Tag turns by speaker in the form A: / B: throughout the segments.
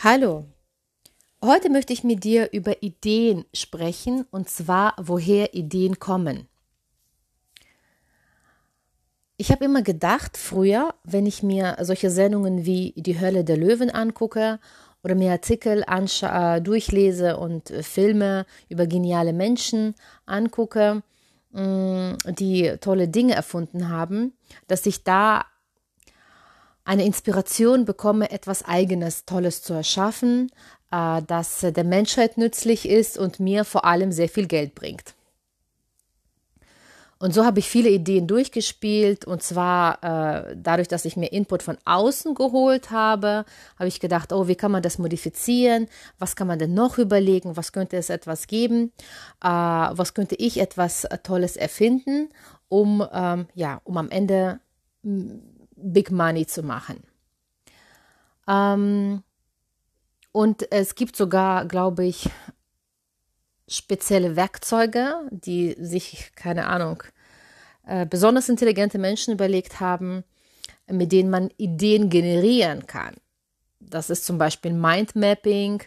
A: Hallo. Heute möchte ich mit dir über Ideen sprechen und zwar, woher Ideen kommen. Ich habe immer gedacht, früher, wenn ich mir solche Sendungen wie Die Hölle der Löwen angucke oder mir Artikel äh, durchlese und äh, Filme über geniale Menschen angucke, mm, die tolle Dinge erfunden haben, dass ich da eine Inspiration bekomme, etwas eigenes, Tolles zu erschaffen, äh, das der Menschheit nützlich ist und mir vor allem sehr viel Geld bringt. Und so habe ich viele Ideen durchgespielt und zwar äh, dadurch, dass ich mir Input von außen geholt habe, habe ich gedacht, oh, wie kann man das modifizieren? Was kann man denn noch überlegen? Was könnte es etwas geben? Äh, was könnte ich etwas Tolles erfinden, um ähm, ja, um am Ende Big Money zu machen. Ähm, und es gibt sogar, glaube ich, spezielle Werkzeuge, die sich, keine Ahnung, äh, besonders intelligente Menschen überlegt haben, mit denen man Ideen generieren kann. Das ist zum Beispiel Mindmapping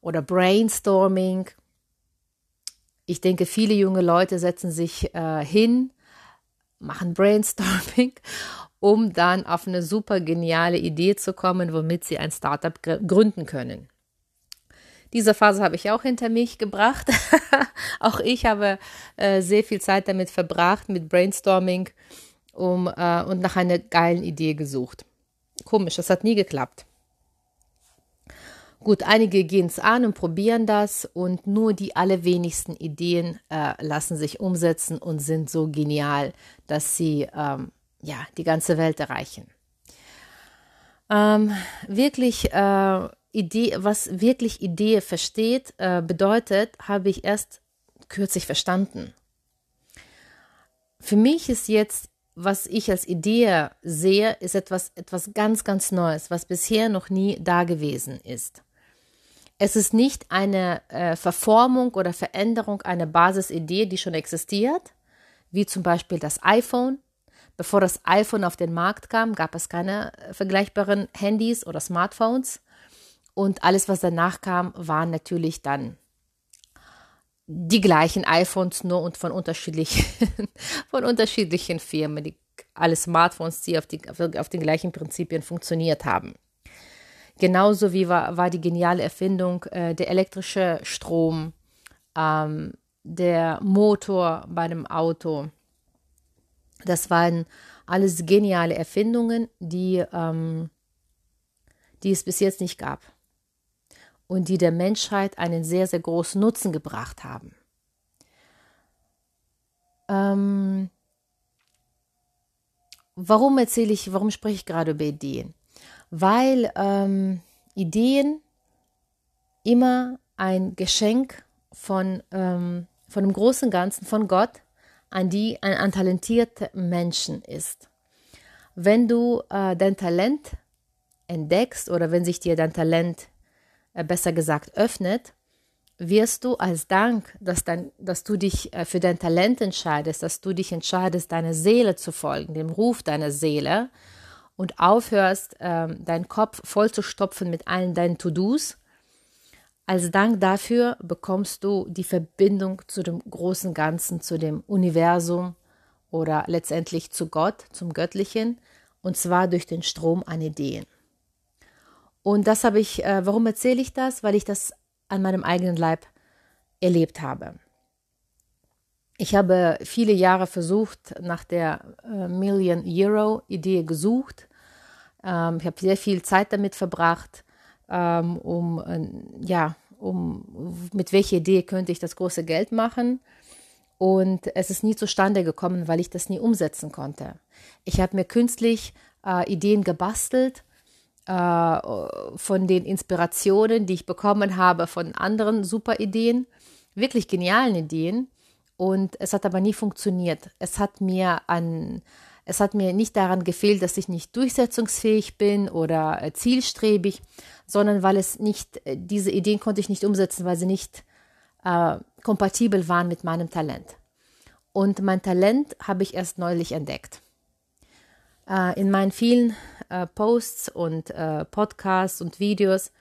A: oder Brainstorming. Ich denke, viele junge Leute setzen sich äh, hin, machen Brainstorming um dann auf eine super geniale Idee zu kommen, womit sie ein Startup gründen können. Diese Phase habe ich auch hinter mich gebracht. auch ich habe äh, sehr viel Zeit damit verbracht, mit Brainstorming um, äh, und nach einer geilen Idee gesucht. Komisch, das hat nie geklappt. Gut, einige gehen es an und probieren das und nur die allerwenigsten Ideen äh, lassen sich umsetzen und sind so genial, dass sie ähm, ja, die ganze Welt erreichen. Ähm, wirklich äh, Idee, was wirklich Idee versteht, äh, bedeutet, habe ich erst kürzlich verstanden. Für mich ist jetzt, was ich als Idee sehe, ist etwas, etwas ganz, ganz Neues, was bisher noch nie da gewesen ist. Es ist nicht eine äh, Verformung oder Veränderung einer Basisidee, die schon existiert, wie zum Beispiel das iPhone Bevor das iPhone auf den Markt kam, gab es keine äh, vergleichbaren Handys oder Smartphones. Und alles, was danach kam, waren natürlich dann die gleichen iPhones nur und von unterschiedlichen, von unterschiedlichen Firmen, die alle Smartphones, die auf, die auf den gleichen Prinzipien funktioniert haben. Genauso wie war, war die geniale Erfindung äh, der elektrische Strom, ähm, der Motor bei einem Auto, das waren alles geniale Erfindungen, die, ähm, die es bis jetzt nicht gab und die der Menschheit einen sehr, sehr großen Nutzen gebracht haben. Ähm, warum erzähle ich, warum spreche ich gerade über Ideen? Weil ähm, Ideen immer ein Geschenk von, ähm, von dem großen Ganzen, von Gott an die ein, ein talentierter Menschen ist. Wenn du äh, dein Talent entdeckst oder wenn sich dir dein Talent äh, besser gesagt öffnet, wirst du als Dank, dass, dein, dass du dich äh, für dein Talent entscheidest, dass du dich entscheidest, deiner Seele zu folgen, dem Ruf deiner Seele und aufhörst, ähm, deinen Kopf voll zu stopfen mit allen deinen To-Dos, als Dank dafür bekommst du die Verbindung zu dem großen Ganzen, zu dem Universum oder letztendlich zu Gott, zum Göttlichen, und zwar durch den Strom an Ideen. Und das habe ich, äh, warum erzähle ich das? Weil ich das an meinem eigenen Leib erlebt habe. Ich habe viele Jahre versucht, nach der äh, Million Euro Idee gesucht. Ähm, ich habe sehr viel Zeit damit verbracht, ähm, um, äh, ja, um, mit welcher Idee könnte ich das große Geld machen. Und es ist nie zustande gekommen, weil ich das nie umsetzen konnte. Ich habe mir künstlich äh, Ideen gebastelt äh, von den Inspirationen, die ich bekommen habe von anderen super Ideen, wirklich genialen Ideen. Und es hat aber nie funktioniert. Es hat mir an es hat mir nicht daran gefehlt, dass ich nicht durchsetzungsfähig bin oder äh, zielstrebig, sondern weil es nicht, äh, diese Ideen konnte ich nicht umsetzen, weil sie nicht äh, kompatibel waren mit meinem Talent. Und mein Talent habe ich erst neulich entdeckt. Äh, in meinen vielen äh, Posts und äh, Podcasts und Videos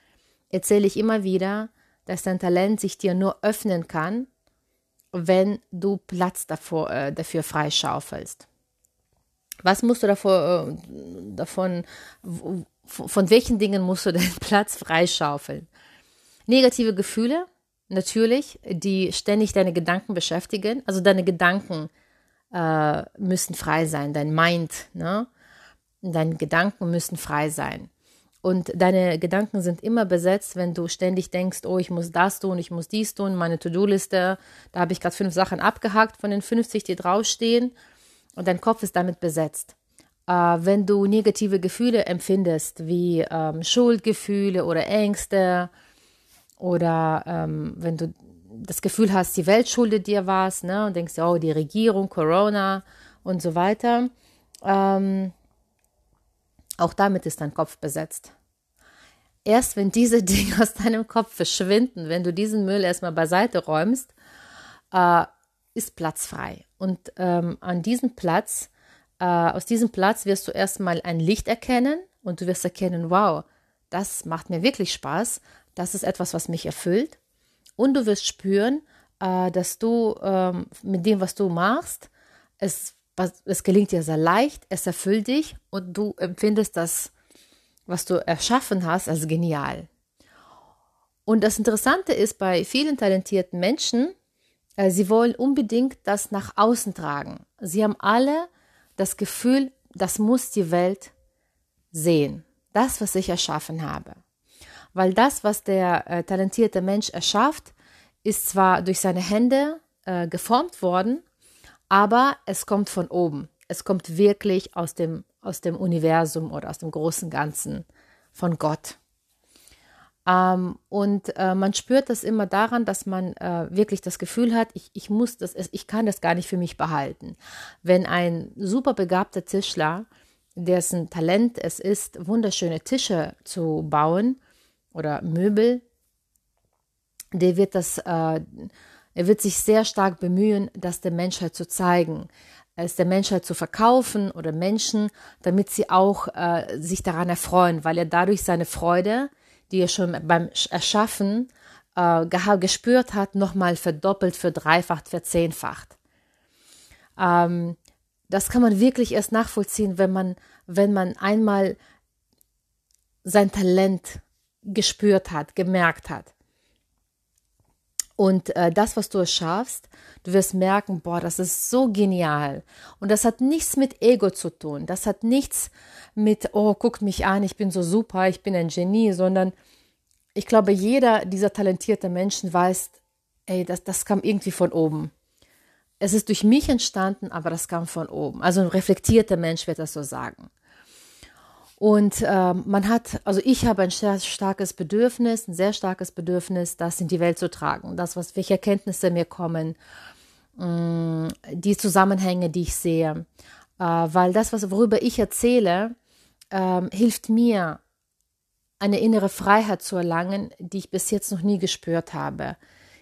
A: erzähle ich immer wieder, dass dein Talent sich dir nur öffnen kann, wenn du Platz davor, äh, dafür freischaufelst. Was musst du davor, äh, davon, von welchen Dingen musst du den Platz freischaufeln? Negative Gefühle, natürlich, die ständig deine Gedanken beschäftigen. Also deine Gedanken äh, müssen frei sein, dein Mind, ne? Deine Gedanken müssen frei sein. Und deine Gedanken sind immer besetzt, wenn du ständig denkst, oh, ich muss das tun, ich muss dies tun, meine To-Do-Liste, da habe ich gerade fünf Sachen abgehakt von den 50, die draufstehen. Und dein Kopf ist damit besetzt. Äh, wenn du negative Gefühle empfindest, wie ähm, Schuldgefühle oder Ängste, oder ähm, wenn du das Gefühl hast, die Welt schuldet dir was, ne, und denkst, oh, die Regierung, Corona und so weiter, ähm, auch damit ist dein Kopf besetzt. Erst wenn diese Dinge aus deinem Kopf verschwinden, wenn du diesen Müll erstmal beiseite räumst, äh, ist Platz frei. Und ähm, an diesem Platz, äh, aus diesem Platz wirst du erstmal ein Licht erkennen und du wirst erkennen, wow, das macht mir wirklich Spaß, das ist etwas, was mich erfüllt. Und du wirst spüren, äh, dass du ähm, mit dem, was du machst, es was, es gelingt dir sehr leicht, es erfüllt dich und du empfindest das, was du erschaffen hast, als genial. Und das Interessante ist bei vielen talentierten Menschen, äh, sie wollen unbedingt das nach außen tragen. Sie haben alle das Gefühl, das muss die Welt sehen. Das, was ich erschaffen habe. Weil das, was der äh, talentierte Mensch erschafft, ist zwar durch seine Hände äh, geformt worden, aber es kommt von oben. Es kommt wirklich aus dem, aus dem Universum oder aus dem großen Ganzen von Gott. Ähm, und äh, man spürt das immer daran, dass man äh, wirklich das Gefühl hat, ich, ich muss das, ich kann das gar nicht für mich behalten. Wenn ein super begabter Tischler, dessen Talent es ist, wunderschöne Tische zu bauen oder Möbel, der wird das äh, er wird sich sehr stark bemühen, das der Menschheit zu zeigen, es der Menschheit zu verkaufen oder Menschen, damit sie auch äh, sich daran erfreuen, weil er dadurch seine Freude, die er schon beim Erschaffen äh, gespürt hat, nochmal verdoppelt, verdreifacht, verzehnfacht. Ähm, das kann man wirklich erst nachvollziehen, wenn man, wenn man einmal sein Talent gespürt hat, gemerkt hat. Und äh, das, was du erschaffst, du wirst merken, boah, das ist so genial. Und das hat nichts mit Ego zu tun. Das hat nichts mit, oh, guckt mich an, ich bin so super, ich bin ein Genie, sondern ich glaube, jeder dieser talentierten Menschen weiß, ey, das, das kam irgendwie von oben. Es ist durch mich entstanden, aber das kam von oben. Also ein reflektierter Mensch wird das so sagen. Und äh, man hat, also ich habe ein sehr starkes Bedürfnis, ein sehr starkes Bedürfnis, das in die Welt zu tragen. Das, was welche Erkenntnisse mir kommen, mh, mm, die Zusammenhänge, die ich sehe. Äh, weil das, was, worüber ich erzähle, äh, hilft mir, eine innere Freiheit zu erlangen, die ich bis jetzt noch nie gespürt habe.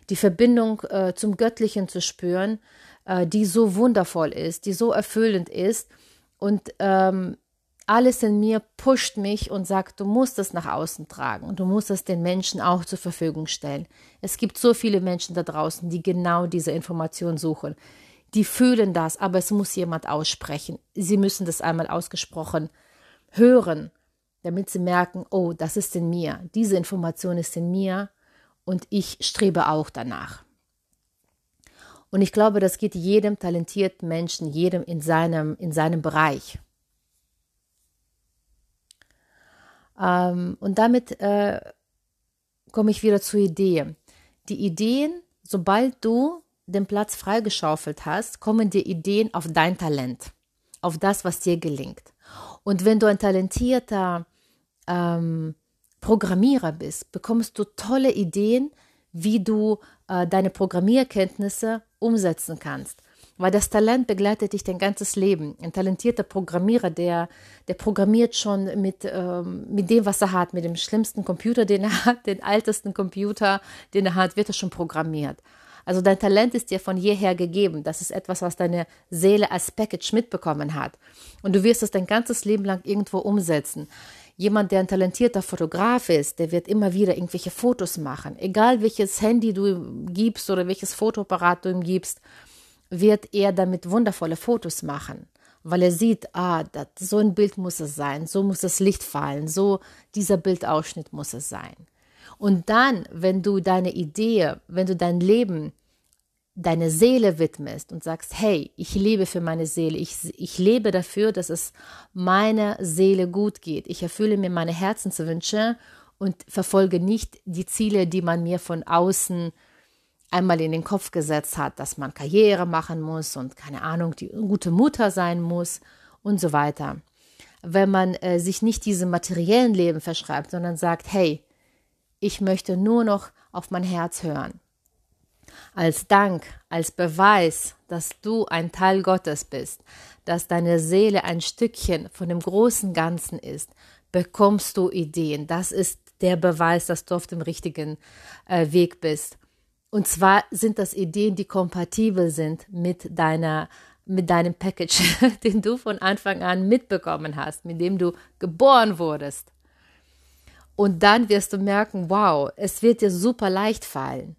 A: Die Verbindung äh, zum Göttlichen zu spüren, äh, die so wundervoll ist, die so erfüllend ist. Und ähm, alles in mir pusht mich und sagt, du musst es nach außen tragen und du musst es den Menschen auch zur Verfügung stellen. Es gibt so viele Menschen da draußen, die genau diese Information suchen. Die fühlen das, aber es muss jemand aussprechen. Sie müssen das einmal ausgesprochen hören, damit sie merken, oh, das ist in mir, diese Information ist in mir und ich strebe auch danach. Und ich glaube, das geht jedem talentierten Menschen, jedem in seinem, in seinem Bereich. Ähm, und damit äh, komme ich wieder zur Idee. Die Ideen, sobald du den Platz freigeschaufelt hast, kommen dir Ideen auf dein Talent, auf das, was dir gelingt. Und wenn du ein talentierter ähm, Programmierer bist, bekommst du tolle Ideen, wie du äh, deine Programmierkenntnisse umsetzen kannst weil das Talent begleitet dich dein ganzes Leben. Ein talentierter Programmierer, der, der programmiert schon mit, ähm, mit dem, was er hat, mit dem schlimmsten Computer, den er hat, den ältesten Computer, den er hat, wird er schon programmiert. Also dein Talent ist dir von jeher gegeben. Das ist etwas, was deine Seele als Package mitbekommen hat. Und du wirst es dein ganzes Leben lang irgendwo umsetzen. Jemand, der ein talentierter Fotograf ist, der wird immer wieder irgendwelche Fotos machen. Egal welches Handy du ihm gibst oder welches Fotoapparat du ihm gibst, wird er damit wundervolle Fotos machen, weil er sieht, ah, das, so ein Bild muss es sein, so muss das Licht fallen, so dieser Bildausschnitt muss es sein. Und dann, wenn du deine Idee, wenn du dein Leben deine Seele widmest und sagst, hey, ich lebe für meine Seele, ich, ich lebe dafür, dass es meiner Seele gut geht, ich erfülle mir meine Herzenswünsche und verfolge nicht die Ziele, die man mir von außen einmal in den Kopf gesetzt hat, dass man Karriere machen muss und keine Ahnung, die gute Mutter sein muss und so weiter. Wenn man äh, sich nicht diesem materiellen Leben verschreibt, sondern sagt, hey, ich möchte nur noch auf mein Herz hören als Dank, als Beweis, dass du ein Teil Gottes bist, dass deine Seele ein Stückchen von dem großen Ganzen ist, bekommst du Ideen. Das ist der Beweis, dass du auf dem richtigen äh, Weg bist. Und zwar sind das Ideen, die kompatibel sind mit deiner mit deinem Package, den du von Anfang an mitbekommen hast, mit dem du geboren wurdest. Und dann wirst du merken, wow, es wird dir super leicht fallen.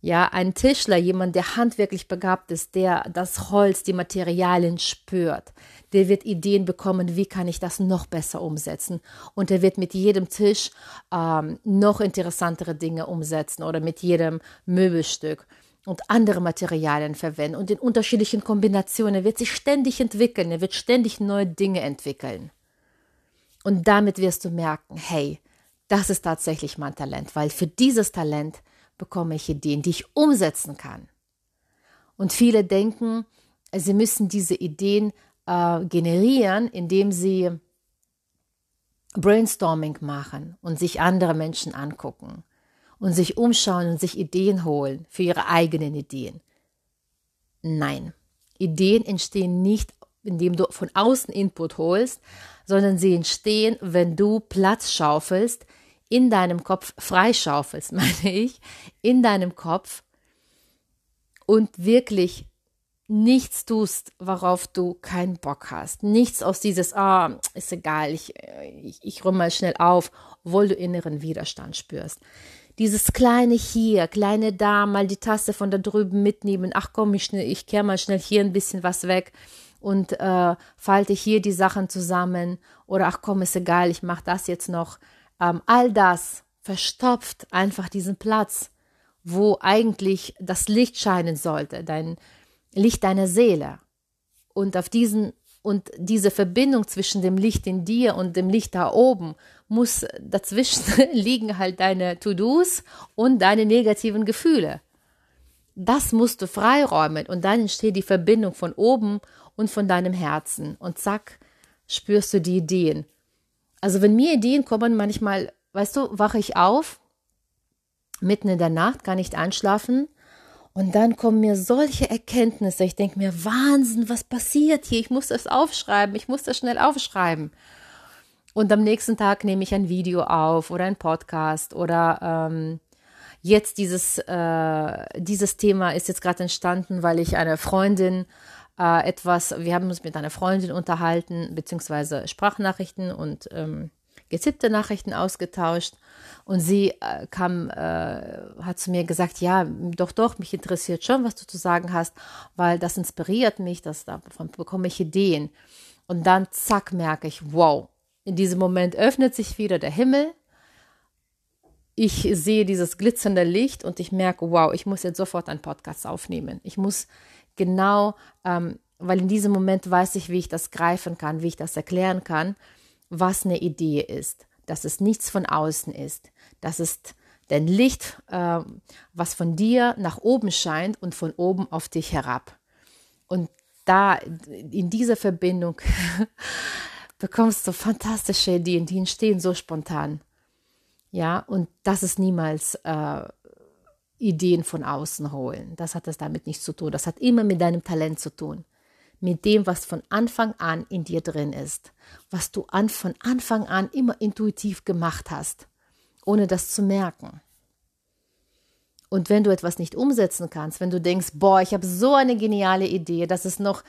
A: Ja, ein Tischler, jemand, der handwerklich begabt ist, der das Holz, die Materialien spürt, der wird Ideen bekommen, wie kann ich das noch besser umsetzen. Und er wird mit jedem Tisch ähm, noch interessantere Dinge umsetzen oder mit jedem Möbelstück und andere Materialien verwenden und in unterschiedlichen Kombinationen. Er wird sich ständig entwickeln, er wird ständig neue Dinge entwickeln. Und damit wirst du merken, hey, das ist tatsächlich mein Talent, weil für dieses Talent bekomme ich Ideen, die ich umsetzen kann. Und viele denken, sie müssen diese Ideen äh, generieren, indem sie Brainstorming machen und sich andere Menschen angucken und sich umschauen und sich Ideen holen für ihre eigenen Ideen. Nein, Ideen entstehen nicht, indem du von außen Input holst, sondern sie entstehen, wenn du Platz schaufelst in deinem Kopf freischaufelst, meine ich, in deinem Kopf und wirklich nichts tust, worauf du keinen Bock hast. Nichts aus dieses, ah, ist egal, ich, ich, ich räume mal schnell auf, obwohl du inneren Widerstand spürst. Dieses kleine hier, kleine da, mal die Tasse von da drüben mitnehmen, ach komm, ich, schnell, ich kehr mal schnell hier ein bisschen was weg und äh, falte hier die Sachen zusammen oder ach komm, ist egal, ich mache das jetzt noch ähm, all das verstopft einfach diesen Platz, wo eigentlich das Licht scheinen sollte, dein Licht deiner Seele. Und auf diesen und diese Verbindung zwischen dem Licht in dir und dem Licht da oben muss dazwischen liegen halt deine To-Dos und deine negativen Gefühle. Das musst du freiräumen und dann entsteht die Verbindung von oben und von deinem Herzen und zack, spürst du die Ideen. Also wenn mir Ideen kommen, manchmal, weißt du, wache ich auf, mitten in der Nacht, kann nicht einschlafen und dann kommen mir solche Erkenntnisse. Ich denke mir, Wahnsinn, was passiert hier? Ich muss das aufschreiben, ich muss das schnell aufschreiben. Und am nächsten Tag nehme ich ein Video auf oder ein Podcast oder ähm, jetzt dieses, äh, dieses Thema ist jetzt gerade entstanden, weil ich eine Freundin äh, etwas, wir haben uns mit einer Freundin unterhalten, beziehungsweise Sprachnachrichten und ähm, gezippte Nachrichten ausgetauscht. Und sie äh, kam, äh, hat zu mir gesagt, ja, doch, doch, mich interessiert schon, was du zu sagen hast, weil das inspiriert mich, das, davon bekomme ich Ideen. Und dann, zack, merke ich, wow, in diesem Moment öffnet sich wieder der Himmel. Ich sehe dieses glitzernde Licht und ich merke, wow, ich muss jetzt sofort einen Podcast aufnehmen. Ich muss genau, ähm, weil in diesem Moment weiß ich, wie ich das greifen kann, wie ich das erklären kann, was eine Idee ist, dass es nichts von außen ist, dass es dein Licht, äh, was von dir nach oben scheint und von oben auf dich herab. Und da, in dieser Verbindung, bekommst du fantastische Ideen, die entstehen so spontan. Ja, und das ist niemals äh, Ideen von außen holen. Das hat das damit nichts zu tun. Das hat immer mit deinem Talent zu tun. Mit dem, was von Anfang an in dir drin ist. Was du an, von Anfang an immer intuitiv gemacht hast, ohne das zu merken. Und wenn du etwas nicht umsetzen kannst, wenn du denkst, boah, ich habe so eine geniale Idee, das ist noch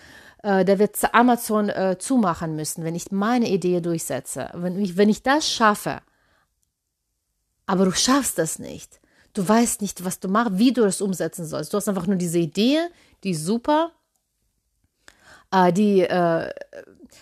A: äh, da wird Amazon äh, zumachen müssen, wenn ich meine Idee durchsetze. Wenn ich, wenn ich das schaffe, aber du schaffst das nicht. Du weißt nicht, was du machst, wie du das umsetzen sollst. Du hast einfach nur diese Idee, die ist super, äh, die äh,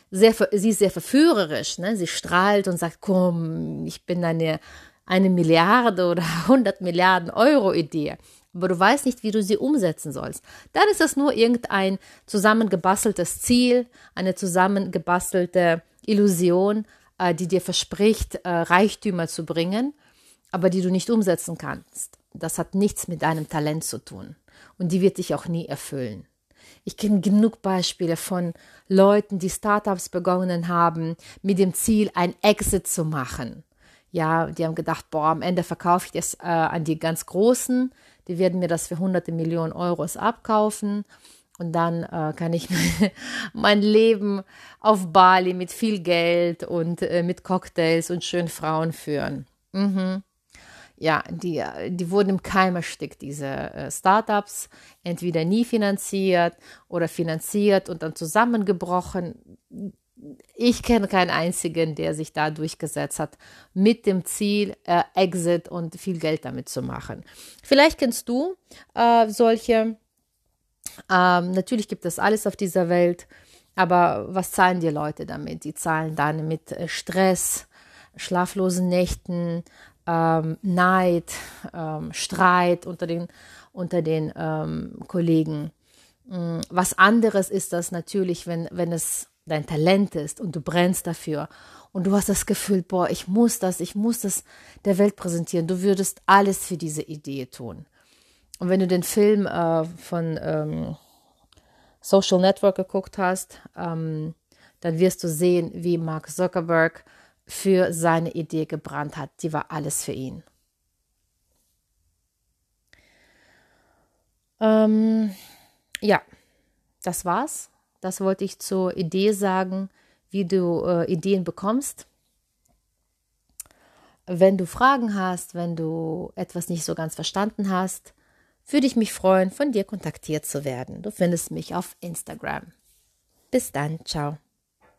A: sehr, sie ist sehr verführerisch. Ne? Sie strahlt und sagt, komm, ich bin eine, eine Milliarde oder 100 Milliarden Euro Idee aber du weißt nicht, wie du sie umsetzen sollst. Dann ist das nur irgendein zusammengebasteltes Ziel, eine zusammengebastelte Illusion, äh, die dir verspricht, äh, Reichtümer zu bringen, aber die du nicht umsetzen kannst. Das hat nichts mit deinem Talent zu tun und die wird dich auch nie erfüllen. Ich kenne genug Beispiele von Leuten, die Startups begonnen haben, mit dem Ziel, ein Exit zu machen. Ja, die haben gedacht, boah, am Ende verkaufe ich das äh, an die ganz Großen, die werden mir das für hunderte Millionen Euros abkaufen. Und dann äh, kann ich mein Leben auf Bali mit viel Geld und äh, mit Cocktails und schönen Frauen führen. Mhm. Ja, die, die wurden im Keim erstickt, diese äh, Startups. Entweder nie finanziert oder finanziert und dann zusammengebrochen ich kenne keinen einzigen, der sich da durchgesetzt hat, mit dem Ziel, äh, Exit und viel Geld damit zu machen. Vielleicht kennst du äh, solche. Ähm, natürlich gibt es alles auf dieser Welt, aber was zahlen die Leute damit? Die zahlen dann mit äh, Stress, schlaflosen Nächten, ähm, Neid, ähm, Streit unter den, unter den ähm, Kollegen. Mm, was anderes ist das natürlich, wenn, wenn es dein Talent ist und du brennst dafür und du hast das Gefühl, boah, ich muss das, ich muss das der Welt präsentieren. Du würdest alles für diese Idee tun. Und wenn du den Film äh, von ähm, Social Network geguckt hast, ähm, dann wirst du sehen, wie Mark Zuckerberg für seine Idee gebrannt hat. Die war alles für ihn. Ähm, ja, das war's. Das wollte ich zur Idee sagen, wie du äh, Ideen bekommst. Wenn du Fragen hast, wenn du etwas nicht so ganz verstanden hast, würde ich mich freuen, von dir kontaktiert zu werden. Du findest mich auf Instagram. Bis dann, ciao.